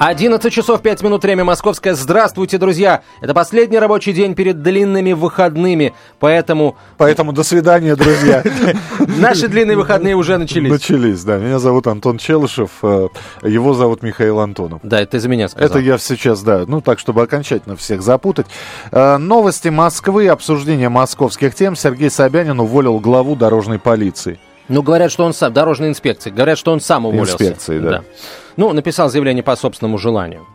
11 часов 5 минут, время московское. Здравствуйте, друзья! Это последний рабочий день перед длинными выходными, поэтому... Поэтому до свидания, друзья. Наши длинные выходные уже начались. Начались, да. Меня зовут Антон Челышев, э, его зовут Михаил Антонов. Да, это за меня сказал. Это я сейчас, да, ну так, чтобы окончательно всех запутать. Э, новости Москвы, обсуждение московских тем. Сергей Собянин уволил главу дорожной полиции. Ну, говорят, что он сам, дорожной инспекции, говорят, что он сам уволился. Инспекции, да. да. Ну, написал заявление по собственному желанию.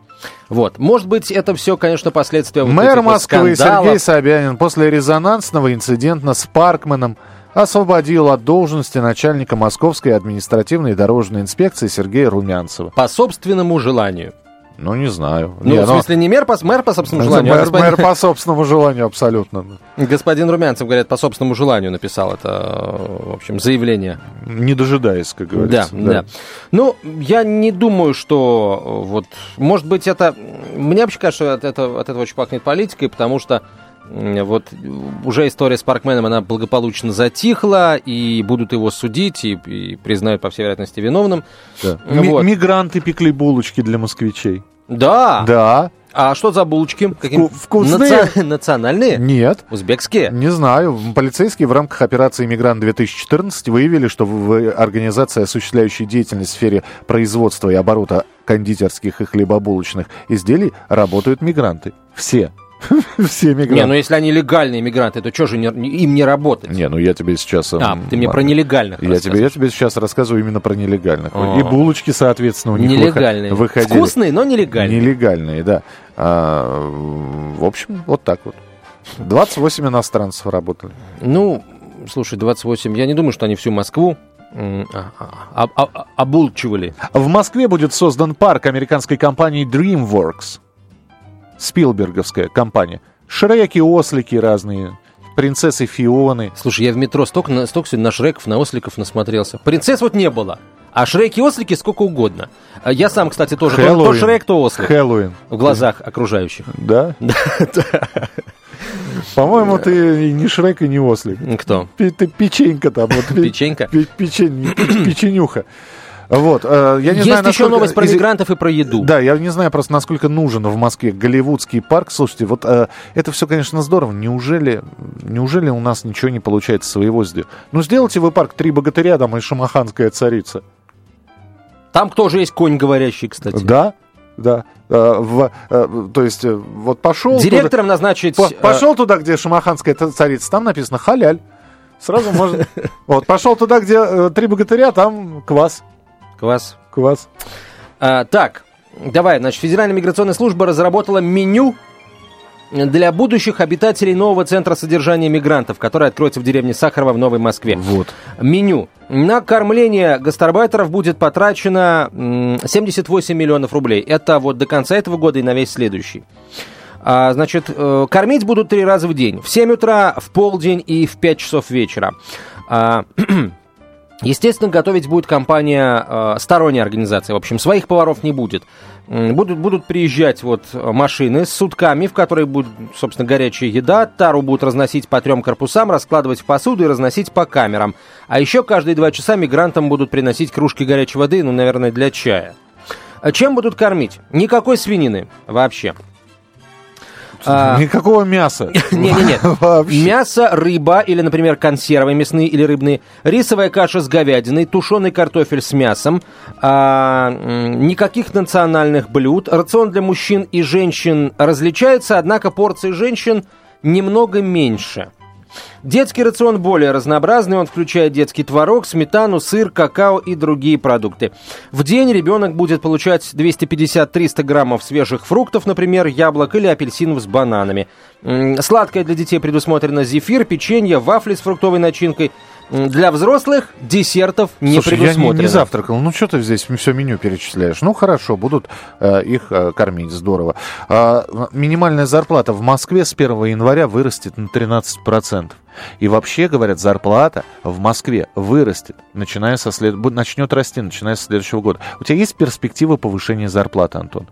Вот. Может быть, это все, конечно, последствия Мэр вот Москвы вот Сергей Собянин после резонансного инцидента с Паркманом освободил от должности начальника Московской административной дорожной инспекции Сергея Румянцева. По собственному желанию. Ну, не знаю. Ну, не, в смысле, но... не мэр по, мэр по собственному желанию, а мэр, а господин... мэр по собственному желанию, абсолютно. Господин Румянцев, говорят, по собственному желанию написал это, в общем, заявление. Не дожидаясь, как говорится. Да, да. да. Ну, я не думаю, что вот, может быть, это... Мне вообще кажется, что от этого, от этого очень пахнет политикой, потому что вот уже история с Паркменом, она благополучно затихла, и будут его судить, и, и признают, по всей вероятности, виновным. Да. Вот. Мигранты пекли булочки для москвичей. Да. Да. А что за булочки? Какие? Вкусные? Наци... Национальные? Нет. Узбекские? Не знаю. Полицейские в рамках операции «Мигрант-2014» выявили, что в организации, осуществляющей деятельность в сфере производства и оборота кондитерских и хлебобулочных изделий, работают мигранты. Все. Все мигранты. Не, ну если они легальные мигранты, то что же не, им не работать? Не, ну я тебе сейчас... А, ты мне про нелегальных я тебе, я тебе сейчас рассказываю именно про нелегальных. О-о-о. И булочки, соответственно, у них нелегальные. выходили. Вкусные, но нелегальные. Нелегальные, да. А, в общем, вот так вот. 28 иностранцев работали. Ну, слушай, 28. Я не думаю, что они всю Москву а, а, а, обулчивали. В Москве будет создан парк американской компании DreamWorks. Спилберговская компания. Шреки, ослики разные, принцессы Фионы. Слушай, я в метро столько, столько сегодня на Шреков, на осликов насмотрелся. Принцесс вот не было. А Шреки и ослики сколько угодно. А я сам, кстати, тоже. Хэллоуин. То Шрек, то ослик. Хэллоуин. В глазах окружающих. Да? Да. По-моему, ты не Шрек и не ослик. Кто? Ты печенька там. Печенька? Печенюха. Вот, э, я не Есть знаю, еще насколько... новость про мигрантов и про еду. Да, я не знаю просто, насколько нужен в Москве голливудский парк. Слушайте, вот э, это все, конечно, здорово. Неужели, неужели у нас ничего не получается своего сделать? Ну, сделайте вы парк «Три богатыря» там и «Шамаханская царица». Там тоже есть конь говорящий, кстати. Да, да. Э, в, э, то есть, э, вот пошел... Директором туда, назначить... По, пошел туда, где «Шамаханская царица», там написано «халяль». Сразу можно... Вот, пошел туда, где «Три богатыря», там квас. Квас. Квас. А, так, давай, значит, Федеральная миграционная служба разработала меню для будущих обитателей нового центра содержания мигрантов, который откроется в деревне Сахарова в Новой Москве. Вот. Меню. На кормление гастарбайтеров будет потрачено 78 миллионов рублей. Это вот до конца этого года и на весь следующий. А, значит, э, кормить будут три раза в день. В 7 утра, в полдень и в 5 часов вечера. А, Естественно, готовить будет компания, э, сторонняя организация. В общем, своих поваров не будет. Будут, будут приезжать вот машины с сутками, в которые будет, собственно, горячая еда. Тару будут разносить по трем корпусам, раскладывать в посуду и разносить по камерам. А еще каждые два часа мигрантам будут приносить кружки горячей воды, ну, наверное, для чая. А чем будут кормить? Никакой свинины вообще. А, Никакого мяса. Не-не-не. Мясо, рыба или, например, консервы мясные или рыбные, рисовая каша с говядиной, тушеный картофель с мясом, а, никаких национальных блюд. Рацион для мужчин и женщин различается, однако порции женщин немного меньше. Детский рацион более разнообразный, он включает детский творог, сметану, сыр, какао и другие продукты. В день ребенок будет получать 250-300 граммов свежих фруктов, например, яблок или апельсинов с бананами. Сладкое для детей предусмотрено зефир, печенье, вафли с фруктовой начинкой – для взрослых десертов не Слушай, предусмотрено. я не, не завтракал. Ну, что ты здесь все меню перечисляешь? Ну, хорошо, будут э, их э, кормить, здорово. Э, минимальная зарплата в Москве с 1 января вырастет на 13%. И вообще, говорят, зарплата в Москве вырастет, начиная со след... начнет расти, начиная со следующего года. У тебя есть перспектива повышения зарплаты, Антон?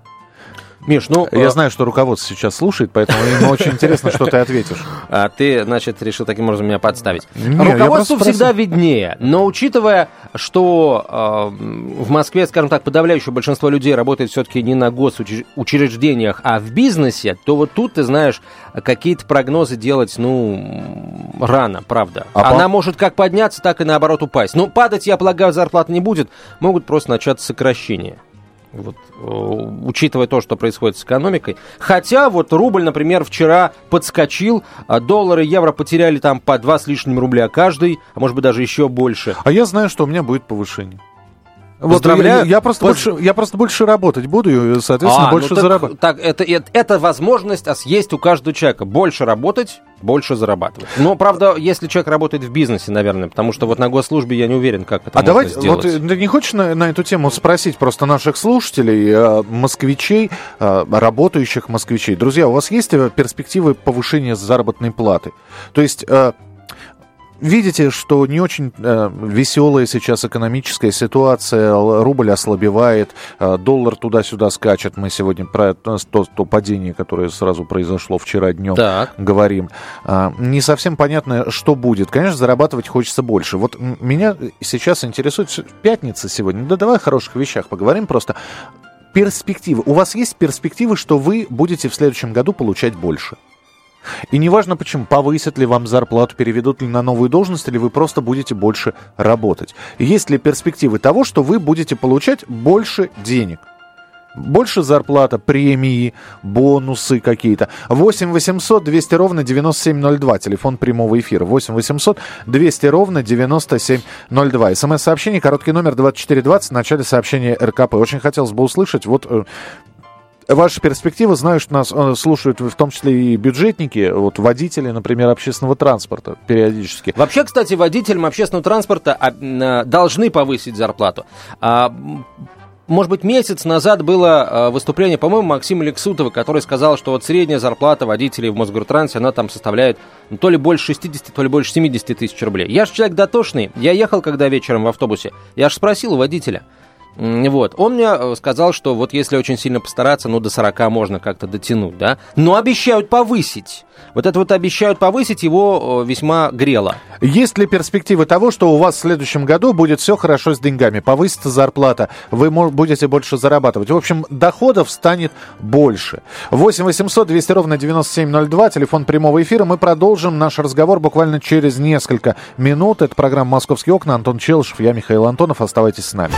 Миш, ну... Я знаю, что руководство сейчас слушает, поэтому ему очень интересно, что ты ответишь. А ты, значит, решил таким образом меня подставить. Просто всегда виднее, но учитывая, что э, в Москве, скажем так, подавляющее большинство людей работает все-таки не на госучреждениях, а в бизнесе, то вот тут, ты знаешь, какие-то прогнозы делать, ну, рано, правда. А Она может как подняться, так и наоборот упасть. Но падать, я полагаю, зарплата не будет, могут просто начаться сокращения. Вот, э, учитывая то, что происходит с экономикой. Хотя вот рубль, например, вчера подскочил, а доллар и евро потеряли там по два с лишним рубля каждый, а может быть даже еще больше. А я знаю, что у меня будет повышение. Поздравляю. Я, я просто Поз- больше, я просто больше работать буду и, соответственно, А, больше ну так- зарабатывать. Так, это, это, это возможность а, есть у каждого человека. Больше работать, больше зарабатывать. Но, правда, если человек работает в бизнесе, наверное, потому что вот на госслужбе я не уверен, как это А можно давай, сделать. вот э, ты не хочешь на, на эту тему спросить просто наших слушателей, э, москвичей, э, работающих москвичей? Друзья, у вас есть перспективы повышения заработной платы? То есть... э, Видите, что не очень э, веселая сейчас экономическая ситуация, рубль ослабевает, э, доллар туда-сюда скачет. Мы сегодня про то, то падение, которое сразу произошло вчера днем, Так. говорим. А, Не совсем понятно, что будет. Конечно, зарабатывать хочется больше. Вот меня сейчас интересует пятница сегодня. Да давай о хороших вещах поговорим просто. Перспективы. У вас есть перспективы, что вы будете в следующем году получать больше? И неважно почему, повысят ли вам зарплату, переведут ли на новую должность, или вы просто будете больше работать. Есть ли перспективы того, что вы будете получать больше денег? Больше зарплата, премии, бонусы какие-то. 8 800 200 ровно 9702. Телефон прямого эфира. 8 800 200 ровно 9702. СМС-сообщение, короткий номер 2420 в начале сообщения РКП. Очень хотелось бы услышать, вот э, Ваши перспективы, знаю, что нас э, слушают в том числе и бюджетники, вот водители, например, общественного транспорта периодически. Вообще, кстати, водителям общественного транспорта а, а, должны повысить зарплату. А, может быть, месяц назад было а, выступление, по-моему, Максима Лексутова, который сказал, что вот средняя зарплата водителей в Мосгортрансе, она там составляет ну, то ли больше 60, то ли больше 70 тысяч рублей. Я же человек дотошный, я ехал когда вечером в автобусе, я же спросил у водителя, Вот. Он мне э, сказал, что вот если очень сильно постараться, ну, до 40 можно как-то дотянуть, да. Но обещают повысить. Вот это вот обещают повысить, его весьма грело. Есть ли перспективы того, что у вас в следующем году будет все хорошо с деньгами, повысится зарплата, вы будете больше зарабатывать? В общем, доходов станет больше. 8 800 200 ровно 9702, телефон прямого эфира. Мы продолжим наш разговор буквально через несколько минут. Это программа «Московские окна». Антон Челышев, я Михаил Антонов. Оставайтесь с нами.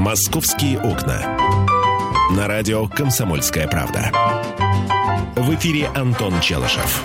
«Московские окна». На радио «Комсомольская правда». В эфире Антон Челышев.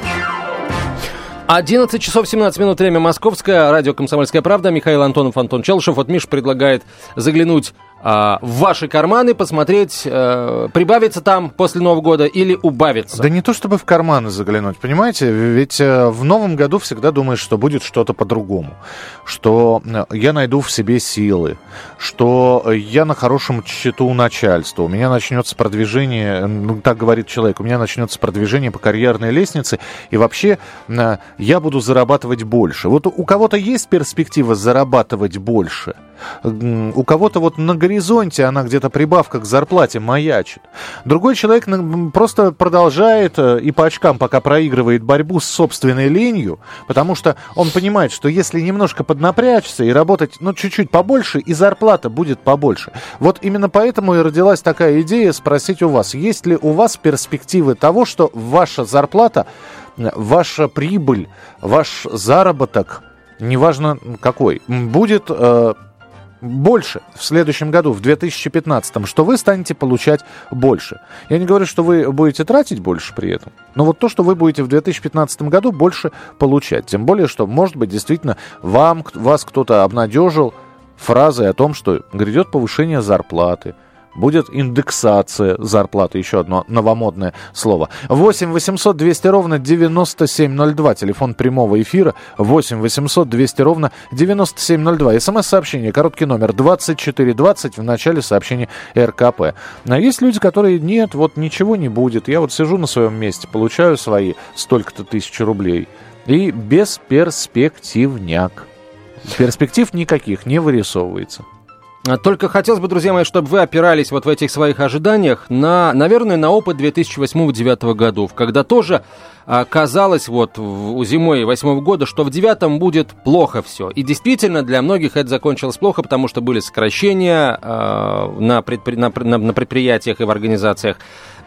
11 часов 17 минут, время московское, радио «Комсомольская правда», Михаил Антонов, Антон Челшев. Вот Миш предлагает заглянуть в ваши карманы, посмотреть, э, прибавится там после Нового года или убавится. Да не то чтобы в карманы заглянуть, понимаете? Ведь э, в новом году всегда думаешь, что будет что-то по-другому. Что э, я найду в себе силы, что э, я на хорошем счету у начальства, у меня начнется продвижение, э, ну так говорит человек, у меня начнется продвижение по карьерной лестнице, и вообще э, я буду зарабатывать больше. Вот у кого-то есть перспектива зарабатывать больше, у кого-то вот на горизонте она где-то прибавка к зарплате маячит. Другой человек просто продолжает э, и по очкам пока проигрывает борьбу с собственной ленью, потому что он понимает, что если немножко поднапрячься и работать, ну, чуть-чуть побольше, и зарплата будет побольше. Вот именно поэтому и родилась такая идея спросить у вас, есть ли у вас перспективы того, что ваша зарплата, э, ваша прибыль, ваш заработок, неважно какой, будет э, больше в следующем году, в 2015, что вы станете получать больше. Я не говорю, что вы будете тратить больше при этом, но вот то, что вы будете в 2015 году больше получать. Тем более, что, может быть, действительно вам, вас кто-то обнадежил фразой о том, что грядет повышение зарплаты, Будет индексация зарплаты, еще одно новомодное слово. 8 800 200 ровно 9702, телефон прямого эфира. 8 800 200 ровно 9702. СМС-сообщение, короткий номер 2420 в начале сообщения РКП. А есть люди, которые, нет, вот ничего не будет. Я вот сижу на своем месте, получаю свои столько-то тысяч рублей. И бесперспективняк. Перспектив никаких не вырисовывается. Только хотелось бы, друзья мои, чтобы вы опирались вот в этих своих ожиданиях на, наверное, на опыт 2008-2009 годов, когда тоже а, казалось вот в, зимой 2008 года, что в девятом будет плохо все. И действительно, для многих это закончилось плохо, потому что были сокращения э, на, предпри, на, на, на предприятиях и в организациях,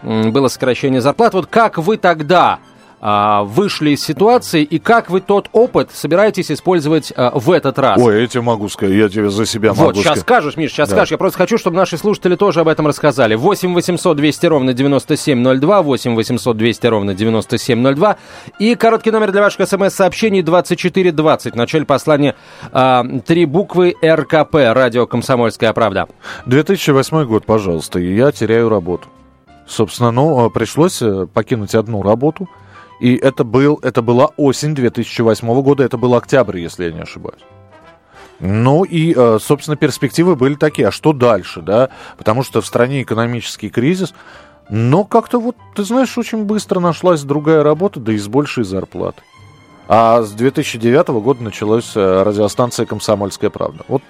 было сокращение зарплат. Вот как вы тогда а, вышли из ситуации и как вы тот опыт собираетесь использовать а, в этот раз? Ой, я тебе могу сказать, я тебе за себя вот, могу сейчас скажешь, Миш, сейчас да. скажешь. Я просто хочу, чтобы наши слушатели тоже об этом рассказали. 8 800 200 ровно 9702, 8 800 200 ровно 9702 и короткий номер для ваших смс-сообщений 2420. В начале послания а, три буквы РКП, радио «Комсомольская правда». 2008 год, пожалуйста, и я теряю работу. Собственно, ну, пришлось э, покинуть одну работу – и это, был, это была осень 2008 года, это был октябрь, если я не ошибаюсь. Ну и, э, собственно, перспективы были такие. А что дальше, да? Потому что в стране экономический кризис. Но как-то вот, ты знаешь, очень быстро нашлась другая работа, да и с большей зарплатой. А с 2009 года началась э, радиостанция «Комсомольская правда». Вот,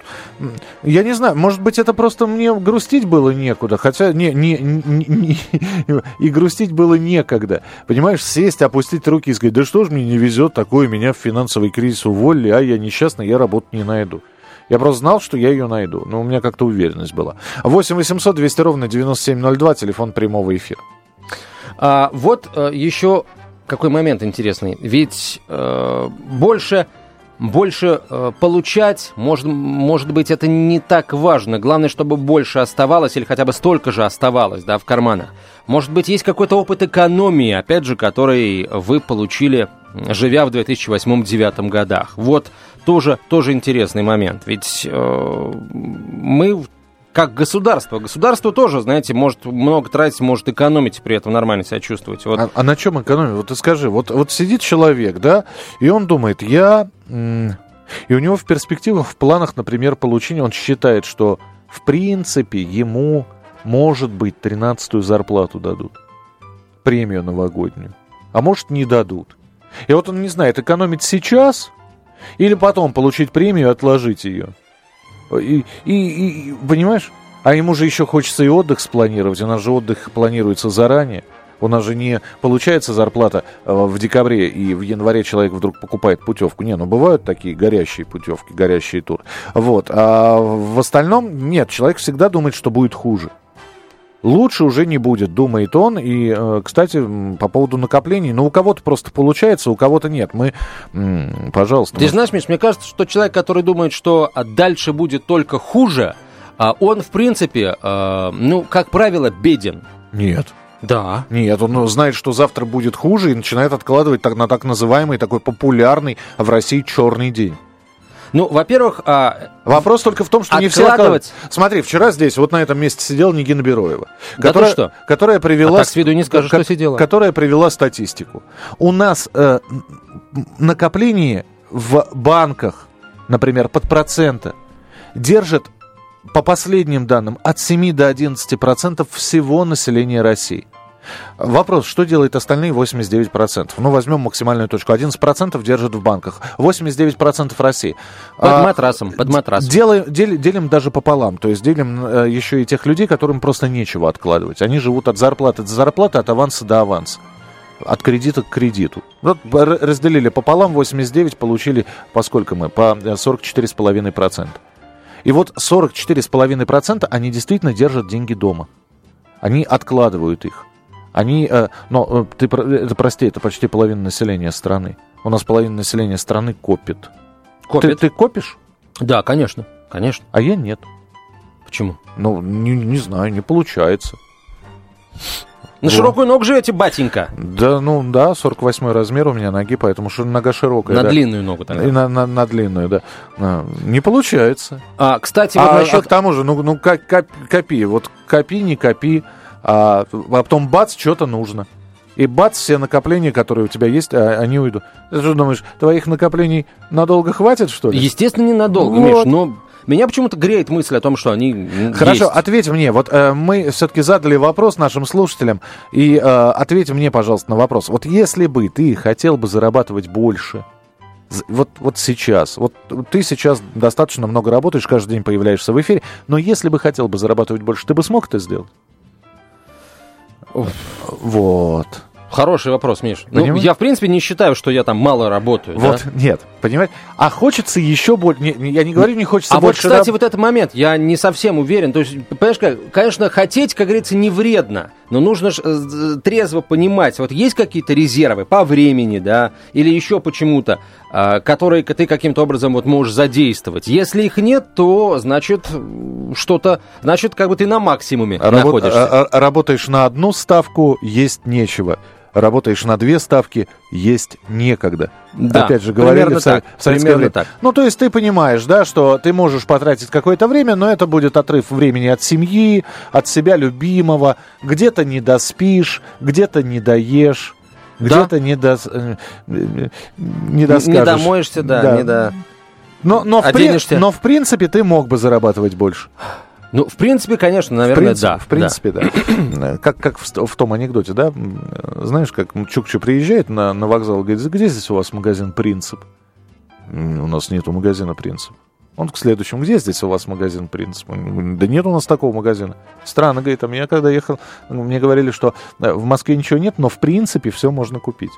я не знаю, может быть, это просто мне грустить было некуда, хотя не, не, не, не, и грустить было некогда. Понимаешь, сесть, опустить руки и сказать, да что ж мне не везет, такое меня в финансовый кризис уволили, а я несчастный, я работу не найду. Я просто знал, что я ее найду, но у меня как-то уверенность была. 8 800 200 ровно 9702, телефон прямого эфира. А, вот а, еще какой момент интересный. Ведь э, больше, больше э, получать, может, может быть, это не так важно. Главное, чтобы больше оставалось или хотя бы столько же оставалось да, в карманах. Может быть, есть какой-то опыт экономии, опять же, который вы получили, живя в 2008-2009 годах. Вот тоже, тоже интересный момент. Ведь э, мы как государство. Государство тоже, знаете, может много тратить, может экономить, при этом нормально себя чувствовать. Вот. А, а на чем экономить? Вот ты скажи, вот, вот сидит человек, да, и он думает, я... И у него в перспективах, в планах, например, получения, он считает, что в принципе ему, может быть, 13-ю зарплату дадут. Премию новогоднюю. А может, не дадут. И вот он не знает, экономить сейчас или потом получить премию и отложить ее. И, и, и, понимаешь? А ему же еще хочется и отдых спланировать. У нас же отдых планируется заранее. У нас же не получается зарплата э, в декабре, и в январе человек вдруг покупает путевку. Не, ну бывают такие горящие путевки, горящие тур. Вот. А в остальном нет, человек всегда думает, что будет хуже. Лучше уже не будет, думает он. И, э, кстати, по поводу накоплений, ну, у кого-то просто получается, у кого-то нет. Мы, пожалуйста. Ты мы... знаешь, Миш, мне кажется, что человек, который думает, что дальше будет только хуже, а он, в принципе, э, ну, как правило, беден. Нет. Да. Нет, он знает, что завтра будет хуже и начинает откладывать так, на так называемый такой популярный в России черный день. Ну, во-первых... А... Вопрос только в том, что не все откладывать... Смотри, вчера здесь, вот на этом месте сидела Нигина Бероева. Да которая, что? Которая привела... А так с виду не скажешь, что сидела. Которая привела статистику. У нас э, накопление в банках, например, под процента, держит, по последним данным, от 7 до 11 процентов всего населения России. Вопрос, что делает остальные 89%? Ну, возьмем максимальную точку. 11% держат в банках, 89% России. Под а, матрасом, под матрасом. Делаем, дел, делим даже пополам, то есть делим э, еще и тех людей, которым просто нечего откладывать. Они живут от зарплаты до зарплаты, от аванса до аванса от кредита к кредиту. Вот разделили пополам, 89 получили, поскольку мы, по 44,5%. И вот 44,5% они действительно держат деньги дома. Они откладывают их. Они, э, но э, ты, это прости, это почти половина населения страны. У нас половина населения страны копит. Копит. Ты, ты копишь? Да, конечно, конечно. А я нет. Почему? Ну, не, не знаю, не получается. На вот. широкую ногу живете, батенька? Да, ну да, 48 размер у меня ноги, поэтому что нога широкая. На да. длинную ногу тогда. И на, на, на длинную, да. А, не получается. А, кстати, вот а, насчет... а к тому же, ну, ну копи, вот копи, не копи а, а потом бац, что-то нужно. И бац, все накопления, которые у тебя есть, а, они уйдут. Ты что думаешь, твоих накоплений надолго хватит, что ли? Естественно, ненадолго, вот. Миш, но меня почему-то греет мысль о том, что они Хорошо, есть. ответь мне. Вот э, мы все-таки задали вопрос нашим слушателям, и э, ответь мне, пожалуйста, на вопрос. Вот если бы ты хотел бы зарабатывать больше, вот, вот сейчас, вот ты сейчас достаточно много работаешь, каждый день появляешься в эфире, но если бы хотел бы зарабатывать больше, ты бы смог это сделать? Вот. Хороший вопрос, Миш. Ну, я, в принципе, не считаю, что я там мало работаю. Вот, да? нет, понимаете? А хочется еще больше... Не, я не говорю, не хочется а больше... А вот, кстати, раб... вот этот момент, я не совсем уверен. То есть, понимаешь, как, конечно, хотеть, как говорится, не вредно, но нужно ж, э, трезво понимать, вот есть какие-то резервы по времени, да, или еще почему-то, э, которые ты каким-то образом вот можешь задействовать. Если их нет, то, значит, что-то... Значит, как бы ты на максимуме Работ... находишься. А, а, работаешь на одну ставку, есть нечего работаешь на две ставки, есть некогда. Да, Опять же, говорили в, так, в советское время. так. Ну, то есть ты понимаешь, да, что ты можешь потратить какое-то время, но это будет отрыв времени от семьи, от себя любимого. Где-то не доспишь, где-то не доешь, где-то не, до... Э, не доскажешь. Не домоешься, да, да. не до... Но, но, в при... но в принципе ты мог бы зарабатывать больше. Ну, в принципе, конечно, наверное, в принципе, да. В принципе, да. да. как как в, в том анекдоте, да? Знаешь, как Чукча приезжает на, на вокзал, говорит, где здесь у вас магазин «Принцип»? У нас нету магазина «Принцип». Он к следующему, где здесь у вас магазин «Принцип»? Да нет у нас такого магазина. Странно, говорит, а меня когда ехал, мне говорили, что э, в Москве ничего нет, но в принципе все можно купить.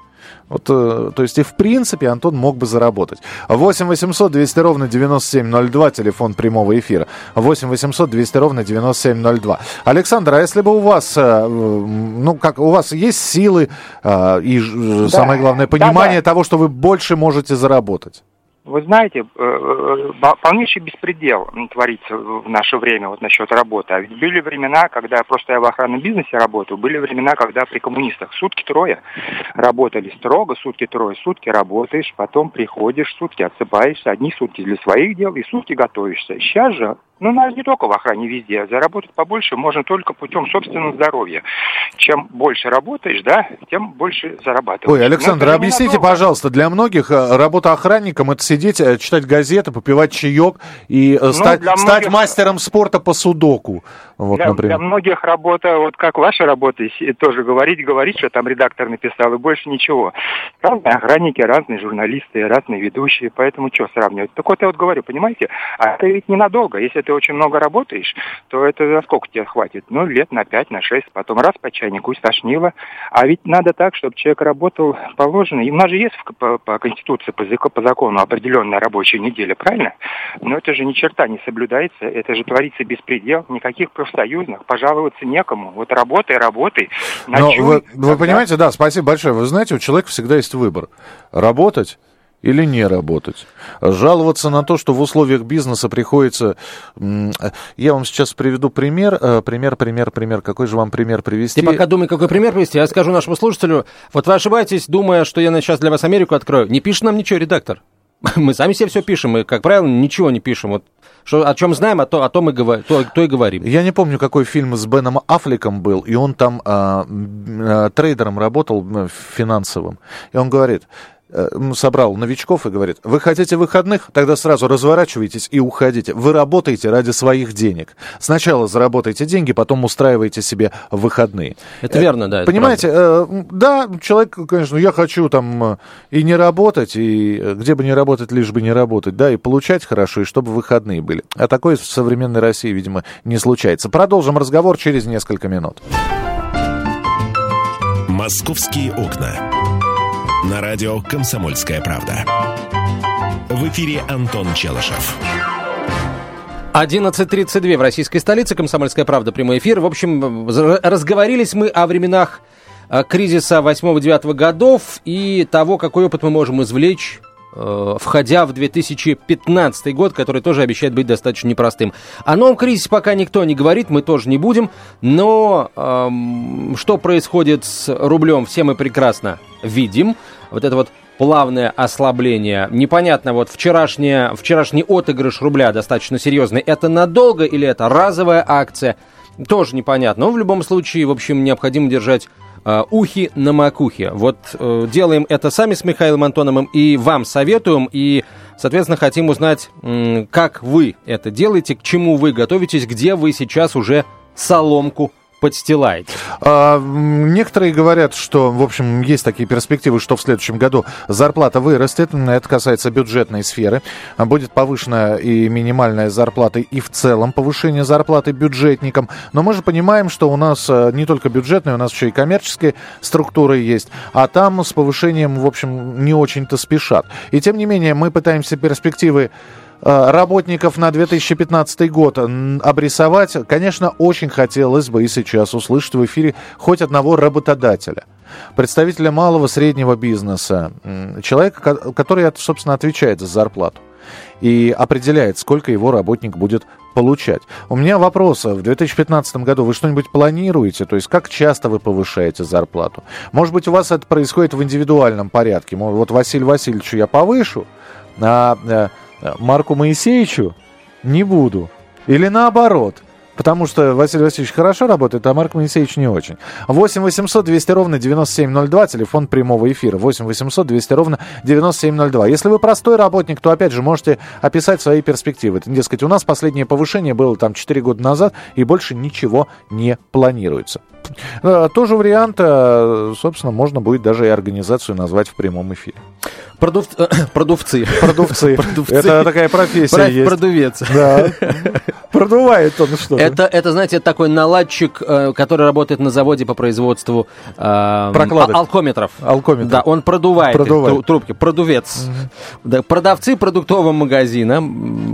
Вот, э, то есть и в принципе Антон мог бы заработать. 8 800 200 ровно 9702, телефон прямого эфира. 8 800 200 ровно 9702. Александр, а если бы у вас, э, ну как, у вас есть силы и да, самое главное понимание да, да. того, что вы больше можете заработать? Вы знаете, э, э, полнейший беспредел творится в наше время вот насчет работы. А ведь были времена, когда просто я в охранном бизнесе работал, были времена, когда при коммунистах сутки трое работали строго, сутки трое, сутки работаешь, потом приходишь, сутки отсыпаешься, одни сутки для своих дел и сутки готовишься. Сейчас же ну, нас не только в охране, везде. Заработать побольше можно только путем собственного здоровья. Чем больше работаешь, да, тем больше зарабатываешь. Ой, Александр, Но объясните, пожалуйста, для многих э, работа охранником это сидеть, э, читать газеты, попивать чаек и э, ну, стать, многих... стать мастером спорта по судоку. Вот, для, например. для многих работа, вот как ваша работа, тоже говорить, говорить, что там редактор написал, и больше ничего. Разные охранники, разные журналисты, разные ведущие, поэтому что сравнивать? Так вот я вот говорю, понимаете, а это ведь ненадолго. Если ты ты очень много работаешь, то это за сколько тебе хватит? Ну, лет на пять, на шесть, потом раз по чайнику стошнило. А ведь надо так, чтобы человек работал положено. И у нас же есть по, по Конституции, по, по закону определенная рабочая неделя, правильно? Но это же ни черта не соблюдается, это же творится беспредел, никаких профсоюзных, пожаловаться некому. Вот работай, работай. Но вы, вы понимаете, да, спасибо большое. Вы знаете, у человека всегда есть выбор. Работать или не работать. Жаловаться на то, что в условиях бизнеса приходится... Я вам сейчас приведу пример. Э, пример, пример, пример. Какой же вам пример привести? Ты пока думай, какой пример привести. Я скажу нашему слушателю. Вот вы ошибаетесь, думая, что я сейчас для вас Америку открою. Не пишет нам ничего редактор. Мы сами себе все пишем, мы, как правило, ничего не пишем. Вот что, о чем знаем, о, то, о том и говорим, то, то и говорим. Я не помню, какой фильм с Беном Аффлеком был, и он там а, а, трейдером работал финансовым. И он говорит, Э, собрал новичков и говорит, вы хотите выходных, тогда сразу разворачивайтесь и уходите. Вы работаете ради своих денег. Сначала заработайте деньги, потом устраивайте себе выходные. Это э, верно, да. Понимаете, э, да, человек, конечно, я хочу там и не работать, и где бы не работать, лишь бы не работать, да, и получать хорошо, и чтобы выходные были. А такое в современной России, видимо, не случается. Продолжим разговор через несколько минут. Московские окна на радио «Комсомольская правда». В эфире Антон Челышев. 11.32 в российской столице. «Комсомольская правда». Прямой эфир. В общем, разговорились мы о временах э, кризиса 8-9 годов и того, какой опыт мы можем извлечь Э, входя в 2015 год, который тоже обещает быть достаточно непростым. О новом кризисе пока никто не говорит, мы тоже не будем, но эм, что происходит с рублем, все мы прекрасно видим. Вот это вот плавное ослабление. Непонятно, вот вчерашняя, вчерашний отыгрыш рубля достаточно серьезный. Это надолго или это разовая акция? Тоже непонятно. Но в любом случае, в общем, необходимо держать э, ухи на макухе. Вот э, делаем это сами с Михаилом Антоновым и вам советуем. И, соответственно, хотим узнать, как вы это делаете, к чему вы готовитесь, где вы сейчас уже соломку подстилаете? А, некоторые говорят, что, в общем, есть такие перспективы, что в следующем году зарплата вырастет. Это касается бюджетной сферы. Будет повышена и минимальная зарплата, и в целом повышение зарплаты бюджетникам. Но мы же понимаем, что у нас э, не только бюджетные, у нас еще и коммерческие структуры есть. А там с повышением, в общем, не очень-то спешат. И тем не менее, мы пытаемся перспективы работников на 2015 год обрисовать, конечно, очень хотелось бы и сейчас услышать в эфире хоть одного работодателя представителя малого среднего бизнеса, человека, который, собственно, отвечает за зарплату и определяет, сколько его работник будет получать. У меня вопрос. В 2015 году вы что-нибудь планируете? То есть как часто вы повышаете зарплату? Может быть, у вас это происходит в индивидуальном порядке? Вот Василию Васильевичу я повышу, а э, Марку Моисеевичу не буду. Или наоборот. Потому что Василий Васильевич хорошо работает, а Марк Моисеевич не очень. 8 800 200 ровно 9702, телефон прямого эфира. 8 800 200 ровно 9702. Если вы простой работник, то, опять же, можете описать свои перспективы. Дескать, у нас последнее повышение было там 4 года назад, и больше ничего не планируется. Э, тоже вариант, э, собственно, можно будет даже и организацию назвать в прямом эфире. Продув... Продувцы. Продувцы. Продувцы. Это такая профессия Про... есть. Продувец. Да. Продувает он что-то. Это, это, знаете, это такой наладчик, э, который работает на заводе по производству э, Прокладок. алкометров. Алкометров. Да, он продувает, продувает. трубки. Продувец. Угу. Да, продавцы продуктового магазина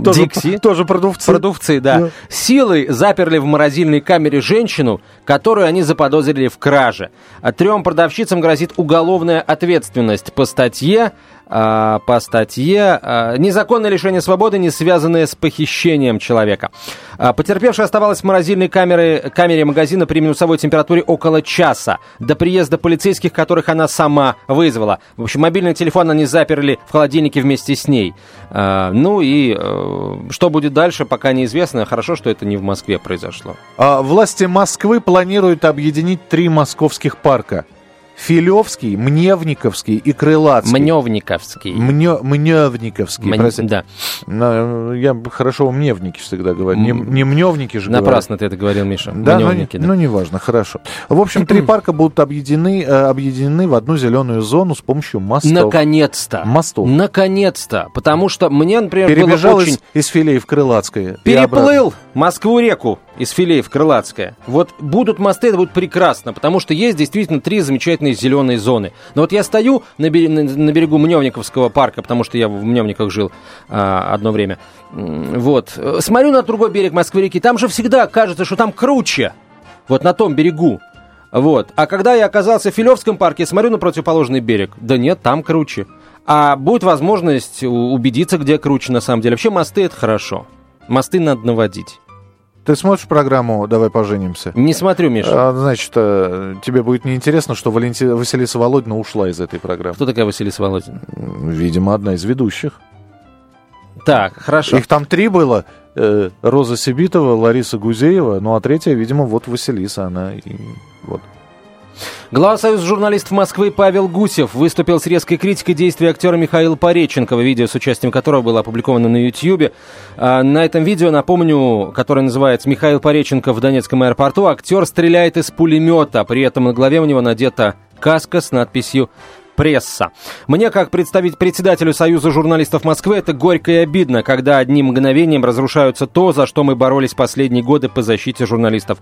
тоже, Дикси. Тоже продувцы. Продувцы, да. да. Силой заперли в морозильной камере женщину, которую они заподозрили в краже. А трем продавщицам грозит уголовная ответственность по статье по статье а, «Незаконное лишение свободы, не связанное с похищением человека». А, потерпевшая оставалась в морозильной камере, камере магазина при минусовой температуре около часа до приезда полицейских, которых она сама вызвала. В общем, мобильный телефон они заперли в холодильнике вместе с ней. Ну и э, что будет дальше, пока неизвестно. Хорошо, что это не в Москве произошло. Власти Москвы планируют объединить три московских парка – Филевский, Мневниковский и Крылатский. Мневниковский. Мнё, Мневниковский, Мн... прости. Да. Но, я хорошо Мневники всегда говорю. Не, не Мневники же Напрасно говорю. ты это говорил, Миша. Да, Мневники, ну, да. ну неважно, хорошо. В общем, три парка будут объединены, э, объединены в одну зеленую зону с помощью мостов. Наконец-то. Мостов. Наконец-то. Потому что мне, например, Перебежал было очень... из, из филей в Крылатское. Переплыл Москву-реку из филей в Крылатское. Вот будут мосты, это будет прекрасно, потому что есть действительно три замечательные зеленые зоны. Но вот я стою на, берегу, на берегу Мневниковского парка, потому что я в Мневниках жил а, одно время. Вот. Смотрю на другой берег Москвы-реки, там же всегда кажется, что там круче. Вот на том берегу. Вот. А когда я оказался в Филевском парке, смотрю на противоположный берег. Да нет, там круче. А будет возможность убедиться, где круче на самом деле. Вообще мосты это хорошо. Мосты надо наводить. Ты смотришь программу «Давай поженимся»? Не смотрю, Миша. А, значит, э, тебе будет неинтересно, что Валенти... Василиса Володина ушла из этой программы. Кто такая Василиса Володина? Видимо, одна из ведущих. Так, хорошо. Их там три было. Э, Роза Сибитова, Лариса Гузеева, ну а третья, видимо, вот Василиса, она и вот. Глава Союза журналистов Москвы Павел Гусев выступил с резкой критикой действий актера Михаила Пореченкова, видео с участием которого было опубликовано на YouTube. А, на этом видео, напомню, которое называется «Михаил Пореченков в Донецком аэропорту», актер стреляет из пулемета, при этом на голове у него надета каска с надписью пресса. Мне, как представить председателю Союза журналистов Москвы, это горько и обидно, когда одним мгновением разрушаются то, за что мы боролись последние годы по защите журналистов,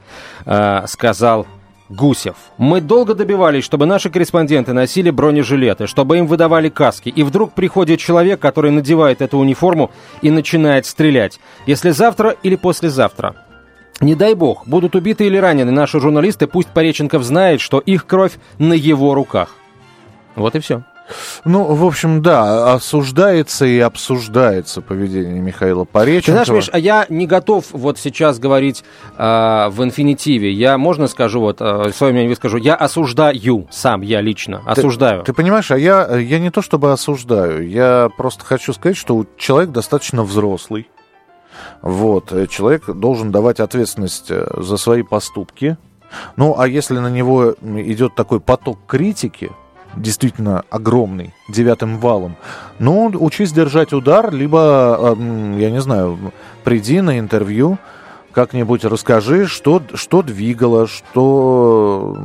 э, сказал Гусев. Мы долго добивались, чтобы наши корреспонденты носили бронежилеты, чтобы им выдавали каски. И вдруг приходит человек, который надевает эту униформу и начинает стрелять. Если завтра или послезавтра. Не дай бог, будут убиты или ранены наши журналисты, пусть Пореченков знает, что их кровь на его руках. Вот и все. Ну, в общем, да, осуждается и обсуждается поведение Михаила Пореченкова. Ты знаешь, Миш, а я не готов вот сейчас говорить э, в инфинитиве. Я, можно скажу, вот, э, свое мнение выскажу, я осуждаю сам, я лично, осуждаю. Ты, ты понимаешь, а я, я не то чтобы осуждаю, я просто хочу сказать, что человек достаточно взрослый. Вот, человек должен давать ответственность э, за свои поступки. Ну, а если на него идет такой поток критики, действительно огромный, девятым валом. Ну, учись держать удар, либо, я не знаю, приди на интервью, как-нибудь расскажи, что, что двигало, что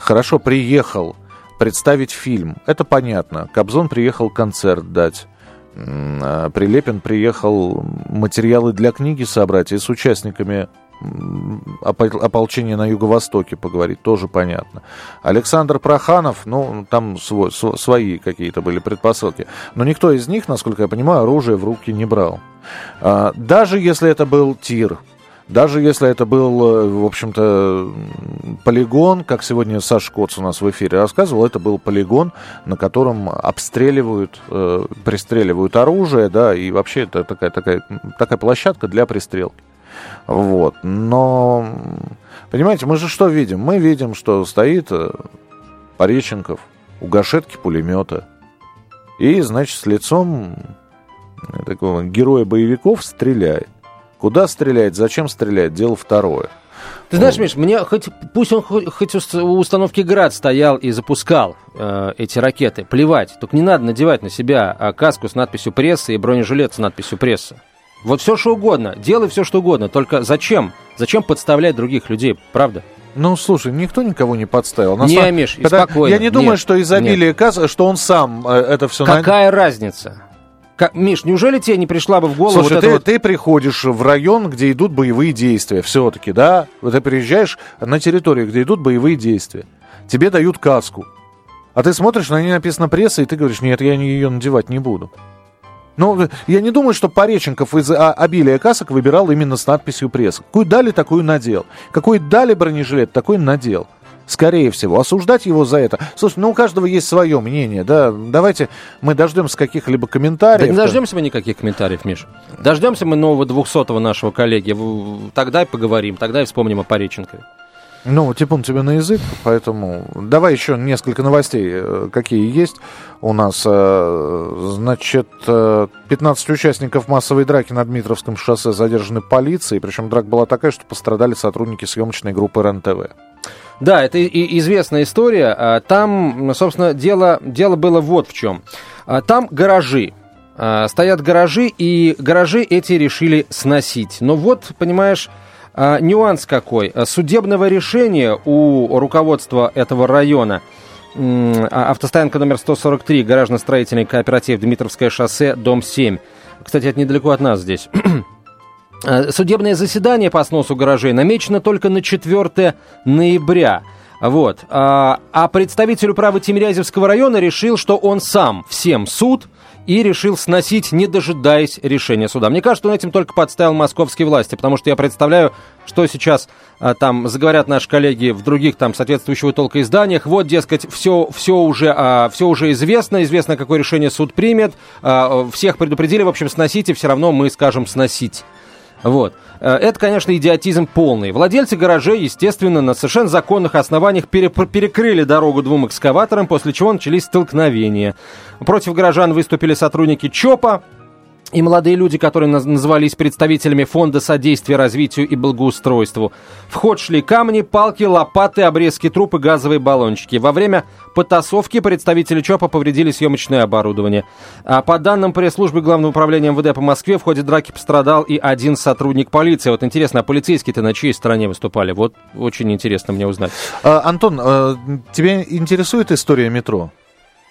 хорошо приехал представить фильм. Это понятно. Кобзон приехал концерт дать. А Прилепин приехал материалы для книги собрать и с участниками м, опо- ополчения на Юго-Востоке поговорить, тоже понятно. Александр Проханов, ну, там свой- св- свои какие-то были предпосылки. Но никто из них, насколько я понимаю, оружие в руки не брал. А, Даже если это был тир, даже если это был, э, в общем-то, полигон, как сегодня Саша Коц у нас в эфире рассказывал, это был полигон, на котором обстреливают, э, пристреливают оружие, да, и вообще это такая, такая, такая площадка для пристрелки. Вот. Но, понимаете, мы же что видим? Мы видим, что стоит э, Пореченков у гашетки пулемета. И, значит, с лицом э, такого героя боевиков стреляет. Куда стреляет, зачем стреляет, дело второе. Ты знаешь, Миш, мне хоть пусть он хоть, хоть у ст- у установки Град стоял и запускал э, эти ракеты, плевать. Только не надо надевать на себя а, каску с надписью пресса и бронежилет с надписью пресса. Вот все что угодно, делай все что угодно. Только зачем? Зачем подставлять других людей, правда? Ну, слушай, никто никого не подставил. На Не, самом- Миш, Когда- спокойно. Я не думаю, Нет, что изобилие каз, что он сам э, это все Какая разница? Как- Миш, неужели тебе не пришла бы в голову Слушай, вот ты, вот... ты приходишь в район, где идут боевые действия, все-таки, да? Вот ты приезжаешь на территорию, где идут боевые действия. Тебе дают каску. А ты смотришь, на ней написано пресса, и ты говоришь, нет, я ее надевать не буду. Ну, я не думаю, что Пореченков из а, обилия касок выбирал именно с надписью пресса. Какую дали, такую надел. Какой дали бронежилет, такой надел. Скорее всего. Осуждать его за это. Слушай, ну у каждого есть свое мнение, да. Давайте мы дождемся каких-либо Да комментариев. не дождемся мы никаких комментариев, Миш. Дождемся мы нового 200-го нашего коллеги. Тогда и поговорим, тогда и вспомним о Пореченкове. Ну, типун тебе на язык, поэтому давай еще несколько новостей, э, какие есть. У нас, э, значит, э, 15 участников массовой драки на Дмитровском шоссе задержаны полицией, причем драка была такая, что пострадали сотрудники съемочной группы РЕН-ТВ. Да, это и известная история. А, Там, собственно, дело, дело было вот в чем. А, Там гаражи. А, Стоят гаражи, и гаражи эти решили сносить. Но вот, понимаешь, а, нюанс какой. А, Судебного решения у руководства этого района а, автостоянка номер 143, гаражно-строительный кооператив Дмитровское шоссе, дом 7. Кстати, это недалеко от нас здесь. Судебное заседание по сносу гаражей намечено только на 4 ноября. Вот. А представитель управы Тимирязевского района решил, что он сам всем суд и решил сносить, не дожидаясь решения суда. Мне кажется, он этим только подставил московские власти, потому что я представляю, что сейчас а, там заговорят наши коллеги в других там соответствующего толка изданиях. Вот, дескать, все, все, уже, а, все уже известно, известно, какое решение суд примет. А, всех предупредили, в общем, сносите, все равно мы скажем сносить. Вот. Э, Это, конечно, идиотизм полный. Владельцы гаражей, естественно, на совершенно законных основаниях переп- перекрыли дорогу двум экскаваторам, после чего начались столкновения. Против горожан выступили сотрудники ЧОПа, и молодые люди, которые наз- назывались представителями Фонда содействия развитию и благоустройству. В ход шли камни, палки, лопаты, обрезки труб и газовые баллончики. Во время потасовки представители ЧОПа повредили съемочное оборудование. А по данным пресс-службы Главного управления МВД по Москве, в ходе драки пострадал и один сотрудник полиции. Вот интересно, а полицейские-то на чьей стороне выступали? Вот очень интересно мне узнать. А, Антон, э, тебя интересует история метро?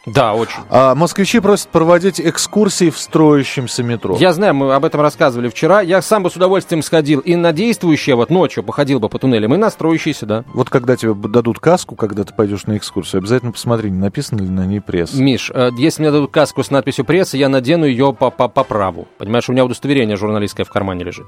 Да, очень. А, москвичи просят проводить экскурсии в строящемся метро. Я знаю, мы об этом рассказывали вчера. Я сам бы с удовольствием сходил и на действующее, вот ночью походил бы по туннелям, и на строящиеся, да. Вот когда тебе дадут каску, когда ты пойдешь на экскурсию, обязательно посмотри, не написано ли на ней пресс. Миш, э, если мне дадут каску с надписью пресса, я надену ее по, по, по праву. Понимаешь, у меня удостоверение журналистское в кармане лежит.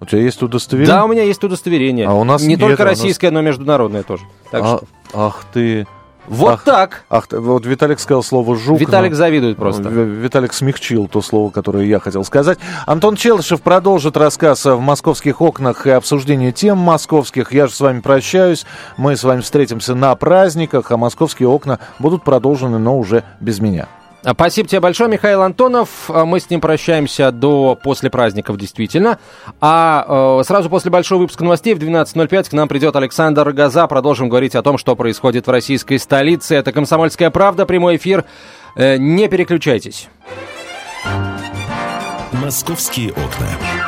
У тебя есть удостоверение? Да, у меня есть удостоверение. А у нас Не только у нас- российское, но международное тоже. Так А- что... Ах ты. Вот ах, так. Ах, вот Виталик сказал слово «жук». Виталик но- завидует просто. Виталик смягчил то слово, которое я хотел сказать. Антон Челышев продолжит рассказ в «Московских окнах» и обсуждение тем московских. Я же с вами прощаюсь. Мы с вами встретимся на праздниках, а «Московские окна» будут продолжены, но уже без меня. А, Спасибо тебе большое, Михаил Антонов. А, Мы с ним прощаемся до после праздников, действительно. А э, сразу после большого выпуска новостей в 12.05 к нам придет Александр Рогоза. Продолжим говорить о том, что происходит в российской столице. Это «Комсомольская правда», прямой эфир. Э, не переключайтесь. «Московские окна».